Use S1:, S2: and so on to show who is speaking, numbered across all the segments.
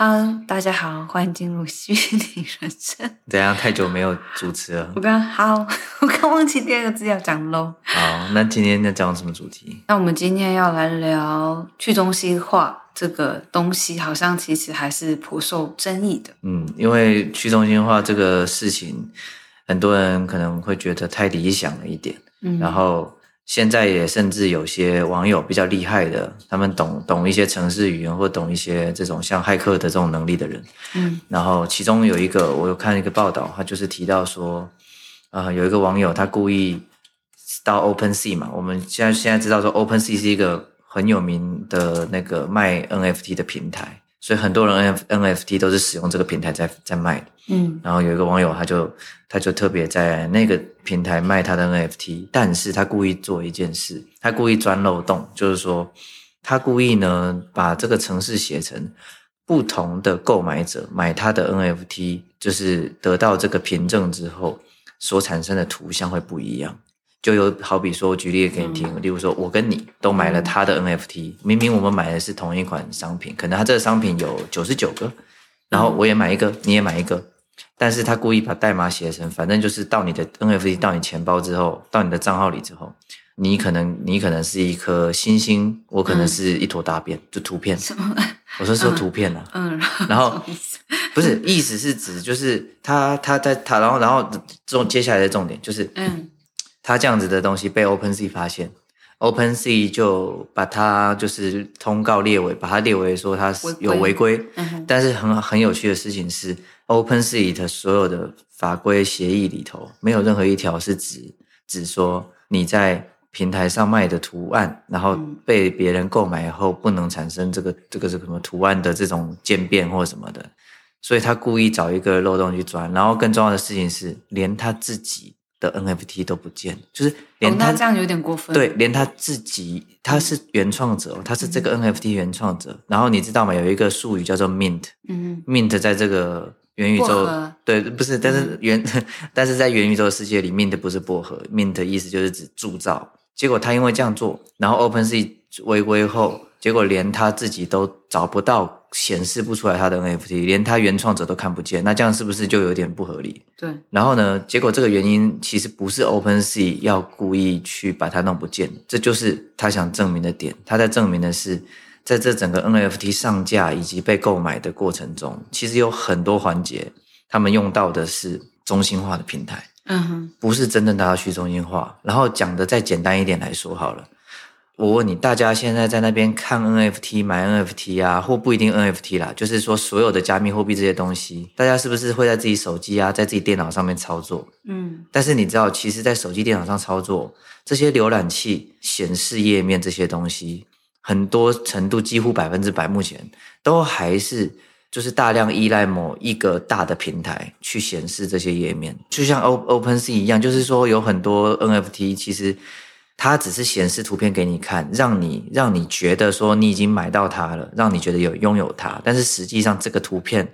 S1: 哈，大家好，欢迎进入虚拟人生。
S2: 怎样？太久没有主持了。
S1: 我刚好，我刚忘记第二个字要讲喽。
S2: 好，那今天要讲什么主题？
S1: 那我们今天要来聊去中心化这个东西，好像其实还是颇受争议的。
S2: 嗯，因为去中心化这个事情，很多人可能会觉得太理想了一点。嗯，然后。现在也甚至有些网友比较厉害的，他们懂懂一些城市语言或懂一些这种像骇客的这种能力的人，嗯，然后其中有一个我有看一个报道，他就是提到说，有一个网友他故意到 OpenSea 嘛，我们现在现在知道说 OpenSea 是一个很有名的那个卖 NFT 的平台。所以很多人 NFT 都是使用这个平台在在卖的，嗯，然后有一个网友他就他就特别在那个平台卖他的 NFT，但是他故意做一件事，他故意钻漏洞，就是说他故意呢把这个城市写成不同的购买者买他的 NFT，就是得到这个凭证之后所产生的图像会不一样。就有好比说，我举例给你听，例如说，我跟你都买了他的 NFT，明明我们买的是同一款商品，可能他这个商品有九十九个，然后我也买一个，你也买一个，但是他故意把代码写成，反正就是到你的 NFT 到你钱包之后，到你的账号里之后，你可能你可能是一颗星星，我可能是一坨大便，就图片。什么？我说说图片啊。嗯。然后不是意思是指就是他他在他然后然后重接下来的重点就是嗯。他这样子的东西被 OpenSea 发现，OpenSea 就把它就是通告列为，把它列为说它有违规。嗯、但是很很有趣的事情是，OpenSea 的所有的法规协议里头，没有任何一条是指指说你在平台上卖的图案，然后被别人购买以后不能产生这个这个是什么图案的这种渐变或什么的。所以他故意找一个漏洞去钻，然后更重要的事情是，连他自己。的 NFT 都不见，就是连他、
S1: 哦、这样有点过分。
S2: 对，连他自己他是原创者，他是这个 NFT 原创者。嗯、然后你知道吗？有一个术语叫做 Mint，嗯，Mint 在这个元宇宙，对，不是，但是元，嗯、但是在元宇宙的世界里，Mint 不是薄荷，Mint 意思就是指铸造。结果他因为这样做，然后 OpenSea 违规后。结果连他自己都找不到，显示不出来他的 NFT，连他原创者都看不见，那这样是不是就有点不合理？
S1: 对。
S2: 然后呢，结果这个原因其实不是 OpenSea 要故意去把它弄不见，这就是他想证明的点。他在证明的是，在这整个 NFT 上架以及被购买的过程中，其实有很多环节，他们用到的是中心化的平台，嗯哼，不是真正达到去中心化。然后讲的再简单一点来说好了。我问你，大家现在在那边看 NFT、买 NFT 啊，或不一定 NFT 啦，就是说所有的加密货币这些东西，大家是不是会在自己手机啊，在自己电脑上面操作？嗯，但是你知道，其实，在手机、电脑上操作这些浏览器显示页面这些东西，很多程度几乎百分之百，目前都还是就是大量依赖某一个大的平台去显示这些页面，就像 OpenSea 一样，就是说有很多 NFT 其实。它只是显示图片给你看，让你让你觉得说你已经买到它了，让你觉得有拥有它。但是实际上这个图片，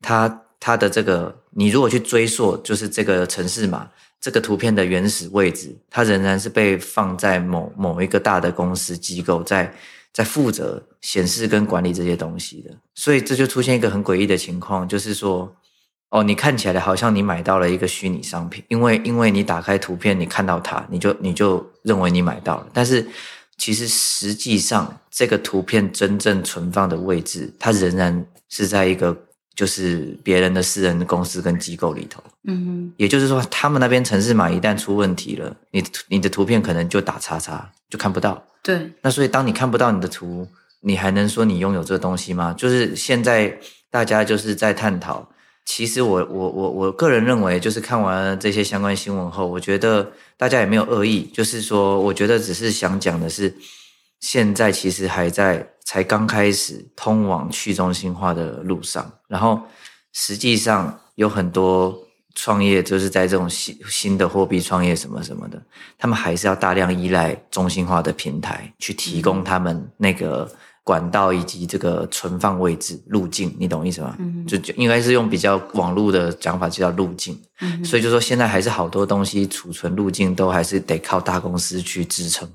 S2: 它它的这个，你如果去追溯，就是这个城市码，这个图片的原始位置，它仍然是被放在某某一个大的公司机构在在负责显示跟管理这些东西的。所以这就出现一个很诡异的情况，就是说。哦，你看起来好像你买到了一个虚拟商品，因为因为你打开图片，你看到它，你就你就认为你买到了。但是其实实际上，这个图片真正存放的位置，它仍然是在一个就是别人的私人的公司跟机构里头。嗯哼，也就是说，他们那边城市码一旦出问题了，你你的图片可能就打叉叉，就看不到。
S1: 对。
S2: 那所以，当你看不到你的图，你还能说你拥有这个东西吗？就是现在大家就是在探讨。其实我我我我个人认为，就是看完这些相关新闻后，我觉得大家也没有恶意，就是说，我觉得只是想讲的是，现在其实还在才刚开始通往去中心化的路上，然后实际上有很多创业就是在这种新新的货币创业什么什么的，他们还是要大量依赖中心化的平台去提供他们那个。管道以及这个存放位置路径，你懂意思吗？嗯，就就应该是用比较网络的讲法，就叫路径。嗯，所以就说现在还是好多东西储存路径都还是得靠大公司去支撑，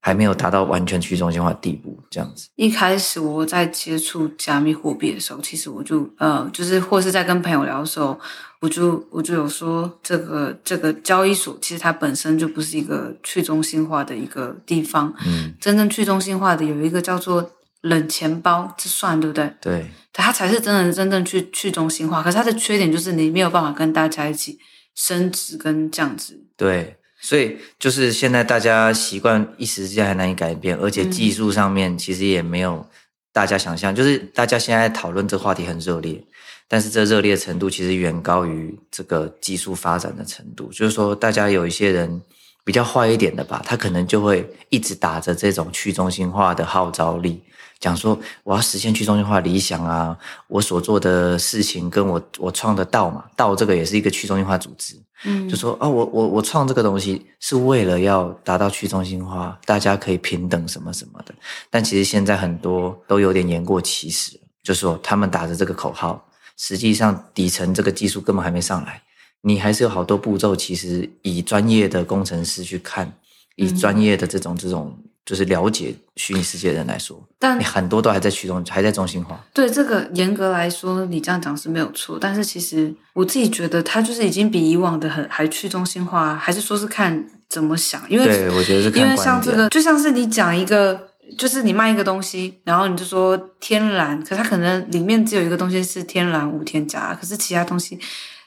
S2: 还没有达到完全去中心化的地步，这样子。
S1: 一开始我在接触加密货币的时候，其实我就呃，就是或是在跟朋友聊的时候，我就我就有说，这个这个交易所其实它本身就不是一个去中心化的一个地方。嗯，真正去中心化的有一个叫做冷钱包，这算对不对？
S2: 对，
S1: 它才是真的真正去去中心化。可是它的缺点就是你没有办法跟大家一起升值跟降值。
S2: 对。所以就是现在大家习惯一时之间还难以改变，而且技术上面其实也没有大家想象。就是大家现在讨论这个话题很热烈，但是这热烈程度其实远高于这个技术发展的程度。就是说，大家有一些人比较坏一点的吧，他可能就会一直打着这种去中心化的号召力。讲说我要实现去中心化理想啊，我所做的事情跟我我创的道嘛，道这个也是一个去中心化组织，嗯，就说啊，我我我创这个东西是为了要达到去中心化，大家可以平等什么什么的，但其实现在很多都有点言过其实，就是说他们打着这个口号，实际上底层这个技术根本还没上来，你还是有好多步骤，其实以专业的工程师去看，以专业的这种这种。就是了解虚拟世界的人来说，但你很多都还在驱动，还在中心化。
S1: 对这个严格来说，你这样讲是没有错。但是其实我自己觉得，它就是已经比以往的很还去中心化，还是说是看怎么想？因为
S2: 对，我觉得是看，
S1: 因为像这个，就像是你讲一个，就是你卖一个东西，然后你就说天然，可它可能里面只有一个东西是天然无添加，可是其他东西。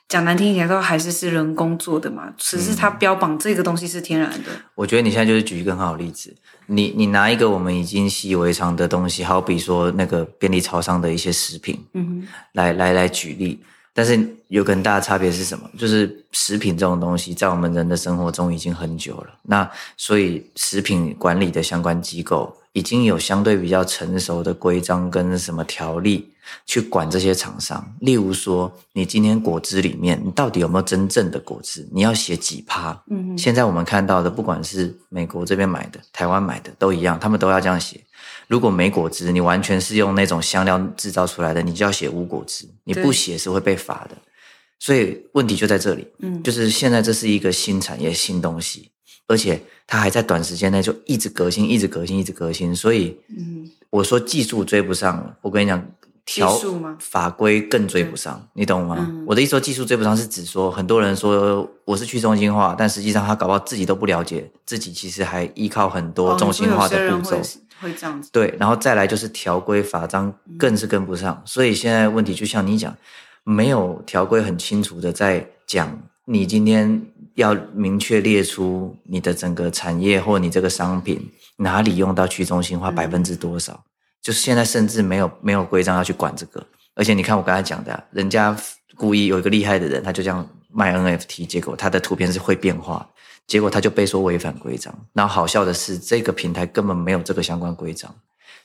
S1: 讲难听一点，都还是是人工做的嘛，只是它标榜这个东西是天然的。嗯，
S2: 我觉得你现在就是举一个很好的例子，你你拿一个我们已经习以为常的东西，好比说那个便利超商的一些食品，嗯哼，来来来举例。但是有个很大的差别是什么？就是食品这种东西在我们人的生活中已经很久了，那所以食品管理的相关机构已经有相对比较成熟的规章跟什么条例。去管这些厂商，例如说，你今天果汁里面，你到底有没有真正的果汁？你要写几趴？嗯，现在我们看到的，不管是美国这边买的、台湾买的，都一样，他们都要这样写。如果没果汁，你完全是用那种香料制造出来的，你就要写无果汁，你不写是会被罚的。所以问题就在这里，嗯，就是现在这是一个新产业、新东西，而且它还在短时间内就一直革新、一直革新、一直革新。所以，嗯，我说技术追不上，我跟你讲。条法规更追不上，你懂吗？嗯、我的意思说，技术追不上是指说，很多人说我是去中心化，但实际上他搞不好自己都不了解，自己其实还依靠很多中心化的步骤，
S1: 哦、会，会这样子。
S2: 对，然后再来就是条规法章更是跟不上，嗯、所以现在问题就像你讲，没有条规很清楚的在讲，你今天要明确列出你的整个产业或你这个商品哪里用到去中心化百分之多少。嗯就是现在，甚至没有没有规章要去管这个，而且你看我刚才讲的，人家故意有一个厉害的人，他就这样卖 NFT，结果他的图片是会变化，结果他就被说违反规章。然后好笑的是，这个平台根本没有这个相关规章，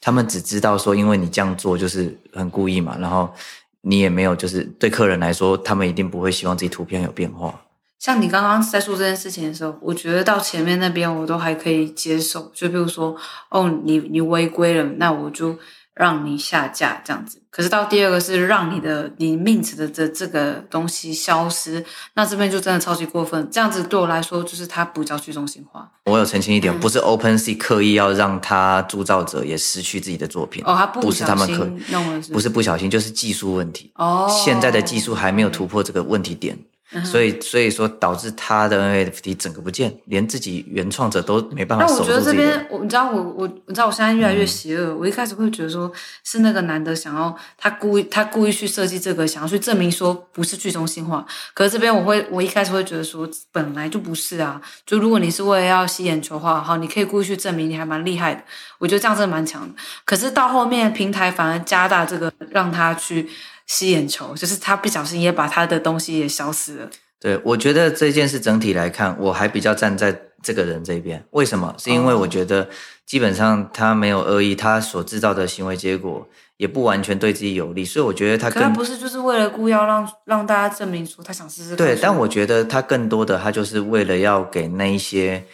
S2: 他们只知道说，因为你这样做就是很故意嘛，然后你也没有，就是对客人来说，他们一定不会希望自己图片有变化。
S1: 像你刚刚在说这件事情的时候，我觉得到前面那边我都还可以接受，就比如说，哦，你你违规了，那我就让你下架这样子。可是到第二个是让你的你 mint 的这这个东西消失，那这边就真的超级过分。这样子对我来说，就是它不叫去中心化。
S2: 我有澄清一点，嗯、不是 OpenSea 刻意要让他铸造者也失去自己的作品
S1: 哦，他不，
S2: 不是他们刻
S1: 弄了是不是，
S2: 不是不小心，就是技术问题哦。现在的技术还没有突破这个问题点。所以，所以说导致他的 NFT 整个不见，连自己原创者都没办法守住。
S1: 那我觉得这边，我你知道我我你知道我现在越来越邪恶。嗯、我一开始会觉得说是那个男的想要他故意他故意去设计这个，想要去证明说不是去中心化。可是这边我会我一开始会觉得说本来就不是啊。就如果你是为了要吸眼球的话，好，你可以故意去证明你还蛮厉害的。我觉得这样真的蛮强的。可是到后面平台反而加大这个，让他去。吸眼球，就是他不小心也把他的东西也消失了。
S2: 对，我觉得这件事整体来看，我还比较站在这个人这边。为什么？是因为我觉得基本上他没有恶意，他所制造的行为结果也不完全对自己有利，所以我觉得他更。可
S1: 他不是就是为了故意要让让大家证明说他想试试。
S2: 对，但我觉得他更多的他就是为了要给那一些。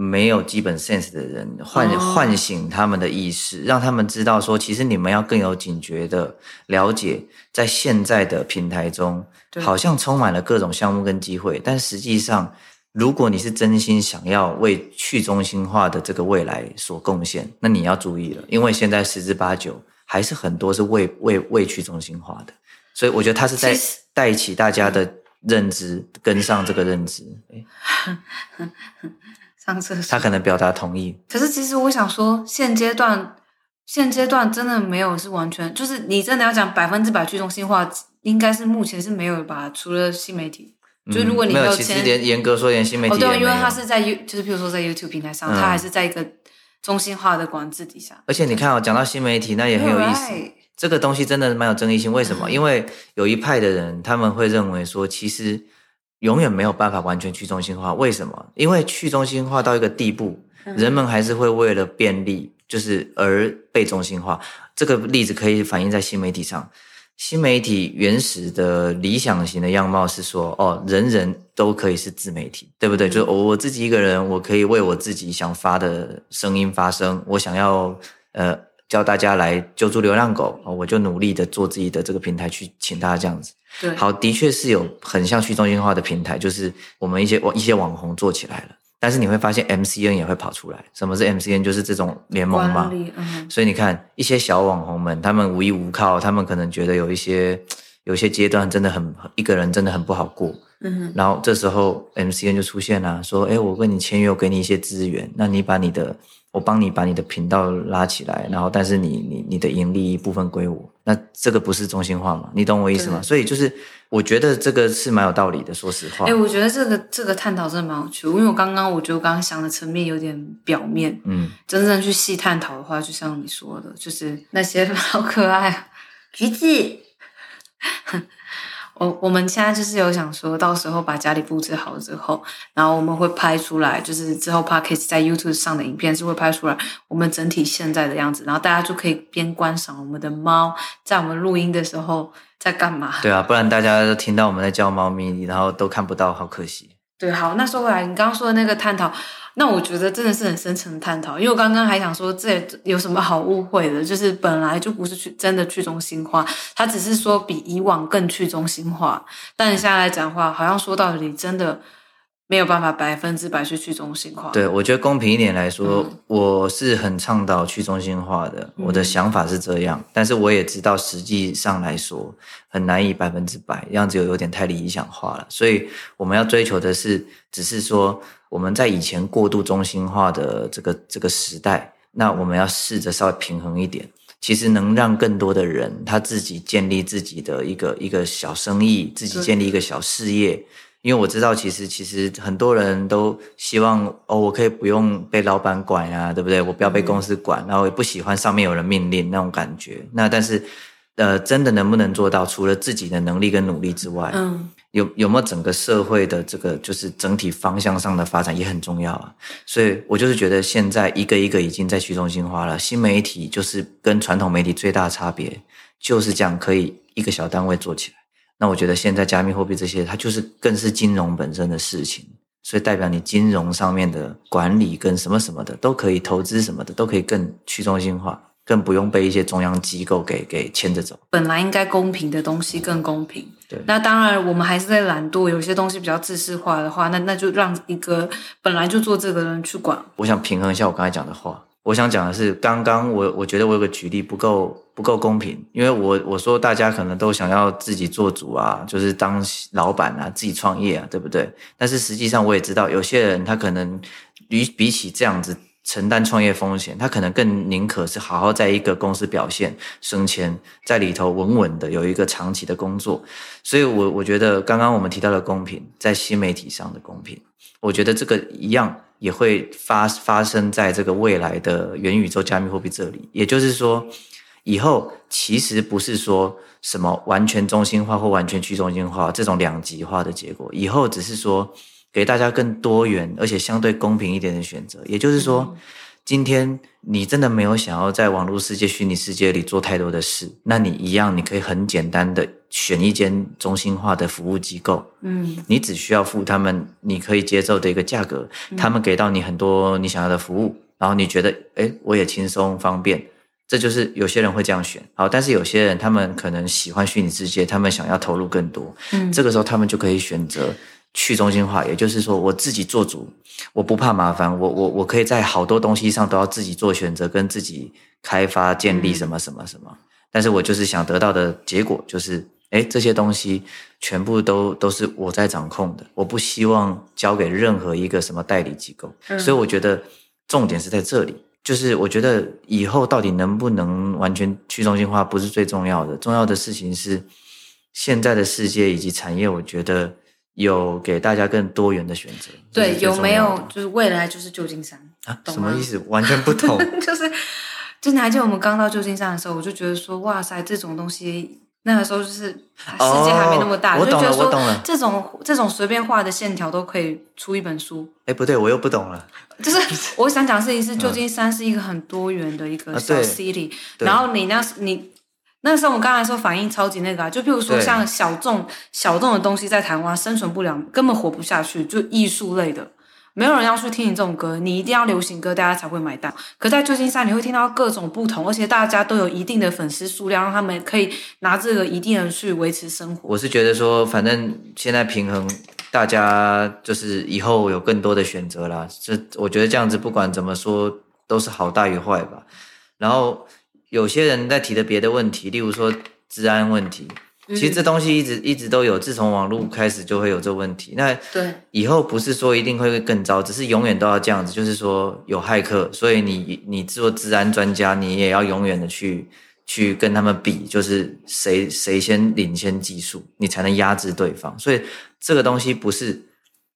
S2: 没有基本 sense 的人唤唤醒他们的意识，让他们知道说，其实你们要更有警觉的了解，在现在的平台中，好像充满了各种项目跟机会，但实际上如果你是真心想要为去中心化的这个未来所贡献，那你要注意了，因为现在十之八九还是很多是为为为去中心化的，所以我觉得他是在带起大家的认知，跟上这个认知。
S1: 上厕所，
S2: 他可能表达同意。
S1: 可是其实我想说，现阶段现阶段真的没有是完全，就是你真的要讲百分之百去中心化，应该是目前是没有吧？除了新媒体。就如果你
S2: 没有，其实连严格说，连新媒体
S1: 哦，对，因为它是在就是比如说在 YouTube 平台上，它还是在一个中心化的管制底下。
S2: 而且你看哦，讲到新媒体，那也很有意思。这个东西真的蛮有争议性。为什么？因为有一派的人他们会认为说，其实永远没有办法完全去中心化。为什么？因为去中心化到一个地步，人们还是会为了便利，就是而被中心化。这个例子可以反映在新媒体上。新媒体原始的理想型的样貌是说，哦，人人都可以是自媒体，对不对？就是我自己一个人，我可以为我自己想发的声音发声。我想要呃叫大家来救助流浪狗，我就努力的做自己的这个平台去请大家这样子。
S1: 对，
S2: 好，的确是有很像去中心化的平台，就是我们一些网一些网红做起来了。但是你会发现，MCN 也会跑出来。什么是 MCN？就是这种联盟嘛。
S1: 嗯、
S2: 所以你看，一些小网红们，他们无依无靠，他们可能觉得有一些有一些阶段真的很一个人真的很不好过。嗯哼。然后这时候 MCN 就出现了，说：“哎，我跟你签约，我给你一些资源，那你把你的，我帮你把你的频道拉起来，然后但是你你你的盈利一部分归我。那这个不是中心化吗？你懂我意思吗？所以就是。”我觉得这个是蛮有道理的，说实话。
S1: 哎、欸，我觉得这个这个探讨真的蛮有趣，因为我刚刚我觉得我刚刚想的层面有点表面，嗯，真正去细探讨的话，就像你说的，就是那些好 可爱橘子。我我们现在就是有想说，到时候把家里布置好之后，然后我们会拍出来，就是之后 Podcast 在 YouTube 上的影片是会拍出来我们整体现在的样子，然后大家就可以边观赏我们的猫在我们录音的时候在干嘛。
S2: 对啊，不然大家都听到我们在叫猫咪，然后都看不到，好可惜。
S1: 对，好，那说回来，你刚刚说的那个探讨。那我觉得真的是很深层的探讨，因为我刚刚还想说，这有什么好误会的？就是本来就不是去真的去中心化，它只是说比以往更去中心化。但你现在来讲话，好像说到底真的没有办法百分之百去去中心化。
S2: 对，我觉得公平一点来说，嗯、我是很倡导去中心化的，我的想法是这样。嗯、但是我也知道，实际上来说很难以百分之百，样子有有点太理想化了。所以我们要追求的是，只是说。我们在以前过度中心化的这个这个时代，那我们要试着稍微平衡一点，其实能让更多的人他自己建立自己的一个一个小生意，自己建立一个小事业。因为我知道，其实其实很多人都希望哦，我可以不用被老板管呀，对不对？我不要被公司管，然后也不喜欢上面有人命令那种感觉。那但是，呃，真的能不能做到？除了自己的能力跟努力之外，嗯。有有没有整个社会的这个就是整体方向上的发展也很重要啊，所以我就是觉得现在一个一个已经在去中心化了，新媒体就是跟传统媒体最大的差别就是这样，可以一个小单位做起来。那我觉得现在加密货币这些，它就是更是金融本身的事情，所以代表你金融上面的管理跟什么什么的都可以投资什么的都可以更去中心化。更不用被一些中央机构给给牵着走。本来应该公平的东西更公平。对。那当然，我们还是在懒惰，有些东西比较自私化的话，那那就让一个本来就做这个人去管。我想平衡一下我刚才讲的话。我想讲的是，刚刚我我觉得我有个举例不够不够公平，因为我我说大家可能都想要自己做主啊，就是当老板啊，自己创业啊，对不对？但是实际上我也知道，有些人他可能比比起这样子。承担创业风险，他可能更宁可是好好在一个公司表现升迁，在里头稳稳的有一个长期的工作。所以我，我我觉得刚刚我们提到的公平，在新媒体上的公平，我觉得这个一样也会发发生在这个未来的元宇宙加密货币这里。也就是说，以后其实不是说什么完全中心化或完全去中心化这种两极化的结果，以后只是说。给大家更多元而且相对公平一点的选择，也就是说，今天你真的没有想要在网络世界、虚拟世界里做太多的事，那你一样，你可以很简单的选一间中心化的服务机构，嗯，你只需要付他们你可以接受的一个价格，他们给到你很多你想要的服务，然后你觉得，诶，我也轻松方便。这就是有些人会这样选，好，但是有些人他们可能喜欢虚拟世界，他们想要投入更多，嗯，这个时候他们就可以选择去中心化，也就是说我自己做主，我不怕麻烦，我我我可以在好多东西上都要自己做选择，跟自己开发建立什么什么什么。嗯、但是我就是想得到的结果就是，哎，这些东西全部都都是我在掌控的，我不希望交给任何一个什么代理机构。嗯、所以我觉得重点是在这里。就是我觉得以后到底能不能完全去中心化不是最重要的，重要的事情是现在的世界以及产业，我觉得有给大家更多元的选择。
S1: 对，有没有就是未来就是旧金山
S2: 啊？什么意思？完全不同。
S1: 就是，就你还记得我们刚到旧金山的时候，我就觉得说，哇塞，这种东西。那个时候就是世界还没那么大，
S2: 哦、我
S1: 就觉得
S2: 说。
S1: 这种这种随便画的线条都可以出一本书。
S2: 哎，不对，我又不懂了。
S1: 就是 我想讲的事情是，旧金山是一个很多元的一个小 city，、啊、然后你那你那时候我们刚才说反应超级那个啊，就譬如说像小众小众的东西在台湾生存不了，根本活不下去，就艺术类的。没有人要去听你这种歌，你一定要流行歌，大家才会买单。可在旧金山，你会听到各种不同，而且大家都有一定的粉丝数量，让他们可以拿这个一定的去维持生活。
S2: 我是觉得说，反正现在平衡，大家就是以后有更多的选择啦。这我觉得这样子，不管怎么说，都是好大于坏吧。然后有些人在提的别的问题，例如说治安问题。其实这东西一直一直都有，自从网络开始就会有这问题。那对以后不是说一定会更糟，只是永远都要这样子。就是说有骇客，所以你你做治安专家，你也要永远的去去跟他们比，就是谁谁先领先技术，你才能压制对方。所以这个东西不是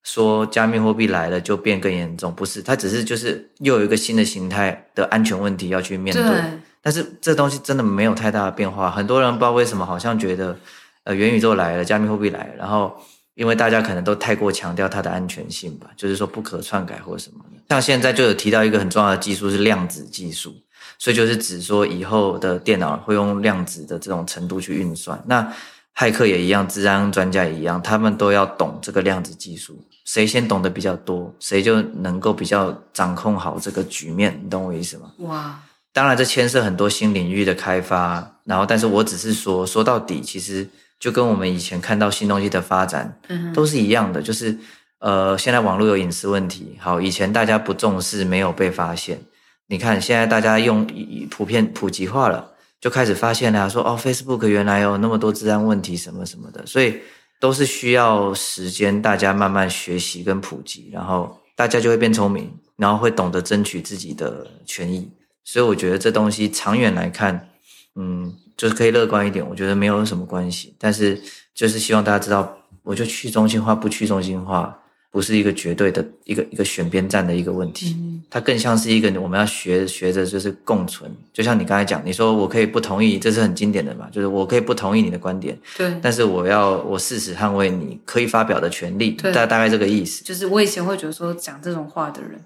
S2: 说加密货币来了就变更严重，不是，它只是就是又有一个新的形态的安全问题要去面对。对但是这东西真的没有太大的变化，很多人不知道为什么，好像觉得，呃，元宇宙来了，加密货币来了，然后因为大家可能都太过强调它的安全性吧，就是说不可篡改或什么的。像现在就有提到一个很重要的技术是量子技术，所以就是指说以后的电脑会用量子的这种程度去运算。那骇客也一样，治安专家也一样，他们都要懂这个量子技术，谁先懂得比较多，谁就能够比较掌控好这个局面。你懂我意思吗？哇！当然，这牵涉很多新领域的开发，然后，但是我只是说，说到底，其实就跟我们以前看到新东西的发展，都是一样的，就是，呃，现在网络有隐私问题，好，以前大家不重视，没有被发现，你看现在大家用普遍普及化了，就开始发现了，说哦，Facebook 原来有那么多治安问题什么什么的，所以都是需要时间，大家慢慢学习跟普及，然后大家就会变聪明，然后会懂得争取自己的权益。所以我觉得这东西长远来看，嗯，就是可以乐观一点。我觉得没有什么关系，但是就是希望大家知道，我就去中心化不去中心化，不是一个绝对的一个一个选边站的一个问题。它更像是一个我们要学学着就是共存。就像你刚才讲，你说我可以不同意，这是很经典的嘛，就是我可以不同意你的观点，对，但是我要我誓死捍卫你可以发表的权利。对，大大概这个意思。
S1: 就是我以前会觉得说讲这种话的人。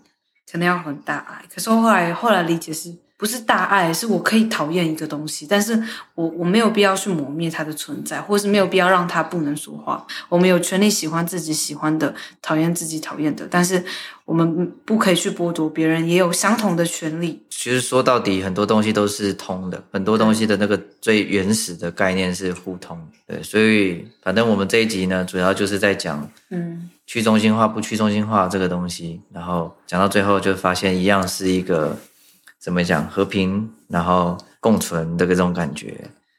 S1: 可能要很大爱，可是我后来后来理解是不是大爱？是我可以讨厌一个东西，但是我我没有必要去磨灭它的存在，或是没有必要让它不能说话。我们有权利喜欢自己喜欢的，讨厌自己讨厌的，但是我们不可以去剥夺别人也有相同的权利。
S2: 其实说到底，很多东西都是通的，很多东西的那个最原始的概念是互通。对，所以反正我们这一集呢，主要就是在讲，嗯。去中心化不去中心化这个东西，然后讲到最后就发现一样是一个怎么讲和平，然后共存的这种感觉，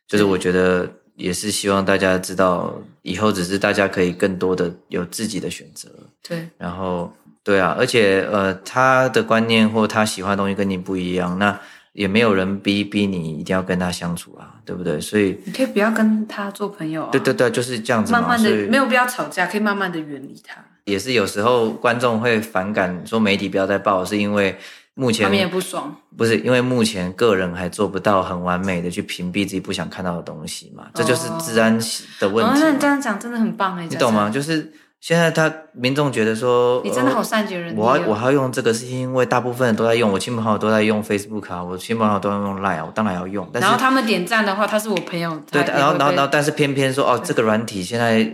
S2: 就是我觉得也是希望大家知道，以后只是大家可以更多的有自己的选择。对，然后对啊，而且呃，他的观念或他喜欢的东西跟你不一样，那。也没有人逼逼你一定要跟他相处啊，对不对？所以
S1: 你可以不要跟他做朋友啊。
S2: 对对对，就是这样子。
S1: 慢慢的，没有必要吵架，可以慢慢的远离他。
S2: 也是有时候观众会反感，说媒体不要再报，是因为目前他
S1: 们也不爽。
S2: 不是因为目前个人还做不到很完美的去屏蔽自己不想看到的东西嘛？这就是治安的问题。哦，
S1: 那你这样讲真的很棒哎，
S2: 你懂吗？就是。现在他民众觉得说，
S1: 你真的好善解人意。
S2: 我我还要用这个，是因为大部分人都在用，我亲朋好友都在用 Facebook 啊，我亲朋好友都在用 Line 啊，我当然要用。
S1: 然后他们点赞的话，他是我朋友。
S2: 对，然后然后然后，但是偏偏说哦，这个软体现在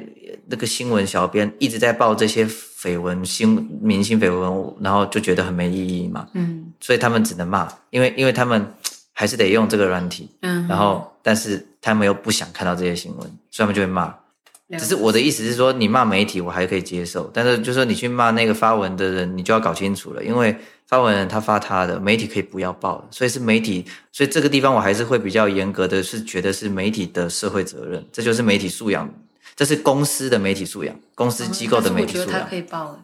S2: 那个新闻小编一直在报这些绯闻、新明星绯闻，然后就觉得很没意义嘛。嗯。所以他们只能骂，因为因为他们 还是得用这个软体。嗯。然后，但是他们又不想看到这些新闻，所以他们就会骂。只是我的意思是说，你骂媒体我还可以接受，但是就是说你去骂那个发文的人，你就要搞清楚了，因为发文人他发他的，媒体可以不要报，所以是媒体，所以这个地方我还是会比较严格的是觉得是媒体的社会责任，这就是媒体素养，这是公司的媒体素养，公司机构的媒体素养。
S1: 嗯、我觉得他可以报。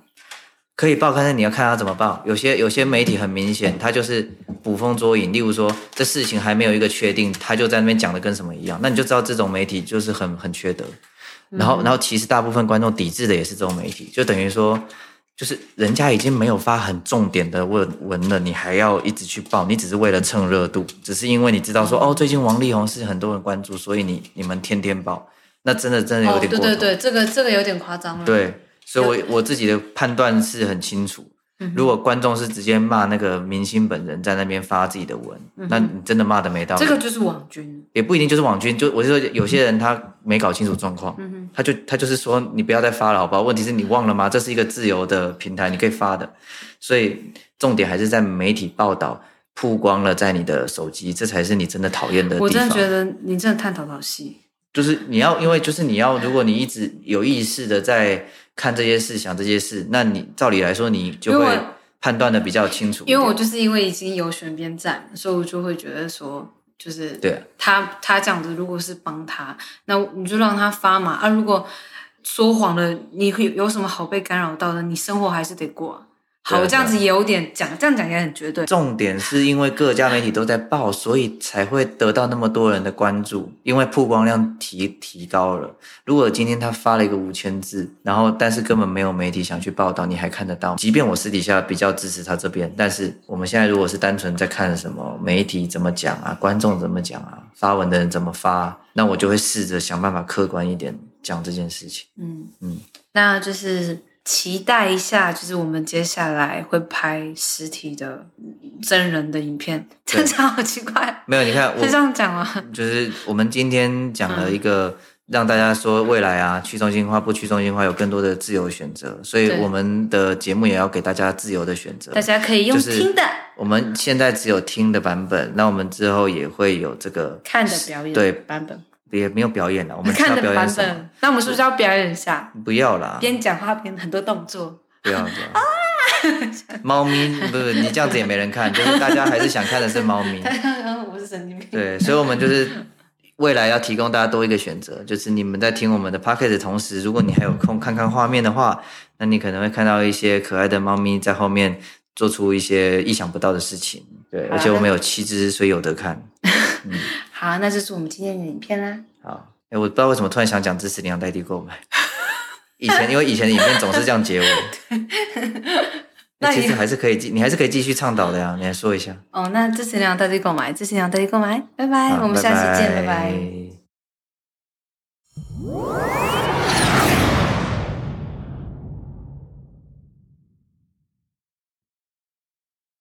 S2: 可以报，但是你要看他怎么报。有些有些媒体很明显，他就是捕风捉影。例如说，这事情还没有一个确定，他就在那边讲的跟什么一样，那你就知道这种媒体就是很很缺德。然后，然后其实大部分观众抵制的也是这种媒体，就等于说，就是人家已经没有发很重点的文文了，你还要一直去报，你只是为了蹭热度，只是因为你知道说，哦，最近王力宏是很多人关注，所以你你们天天报，那真的真的有点过头。
S1: 哦，对对对，这个这个有点夸张了。
S2: 对。所以我，我我自己的判断是很清楚。如果观众是直接骂那个明星本人在那边发自己的文，嗯、那你真的骂的没道理。
S1: 这个就是网军，
S2: 也不一定就是网军。就我就说，有些人他没搞清楚状况，嗯、他就他就是说，你不要再发了，好不好？问题是你忘了吗？这是一个自由的平台，你可以发的。所以重点还是在媒体报道曝光了，在你的手机，这才是你真的讨厌的地方。
S1: 我真的觉得你真的探讨好戏。
S2: 就是你要，因为就是你要，如果你一直有意识的在看这些事、想这些事，那你照理来说，你就会判断的比较清楚。
S1: 因为我就是因为已经有选边站，所以我就会觉得说，就是对他他这样子，如果是帮他，那你就让他发嘛。啊，如果说谎了，你会有什么好被干扰到的？你生活还是得过。好，这样子也有点讲，这样讲也很绝对。
S2: 重点是因为各家媒体都在报，所以才会得到那么多人的关注，因为曝光量提提高了。如果今天他发了一个五千字，然后但是根本没有媒体想去报道，你还看得到？即便我私底下比较支持他这边，但是我们现在如果是单纯在看什么媒体怎么讲啊，观众怎么讲啊，发文的人怎么发，那我就会试着想办法客观一点讲这件事情。嗯
S1: 嗯，那就是。期待一下，就是我们接下来会拍实体的真人的影片，真的好奇怪。
S2: 没有，你看，我
S1: 是这样讲吗？
S2: 就是我们今天讲了一个，让大家说未来啊，去中心化不去中心化有更多的自由选择，所以我们的节目也要给大家自由的选择。
S1: 大家可以用听的。
S2: 我们现在只有听的版本，那我们之后也会有这个
S1: 看的表演
S2: 对
S1: 版本。
S2: 也没有表演了，我们
S1: 看的版本。那我们是不是要表演一下？
S2: 不要啦，
S1: 边讲话边很多动作。
S2: 不要这样。啊！猫咪不是你这样子也没人看，就是大家还是想看的是猫咪。
S1: 我是神经病。
S2: 对，所以，我们就是未来要提供大家多一个选择，就是你们在听我们的 podcast 的同时，如果你还有空看看画面的话，那你可能会看到一些可爱的猫咪在后面做出一些意想不到的事情。对，而且我们有七只，所以有得看。
S1: 嗯 好，那这是我们今天的影片啦。
S2: 好，哎，我不知道为什么突然想讲支持领养代替购买。以前因为以前的影片总是这样结尾。那其实还是可以继，你还是可以继续倡导的呀。你来说一下。
S1: 哦，那支持领养代替购买，支持领养代替购买，拜拜，我们下期见，拜拜。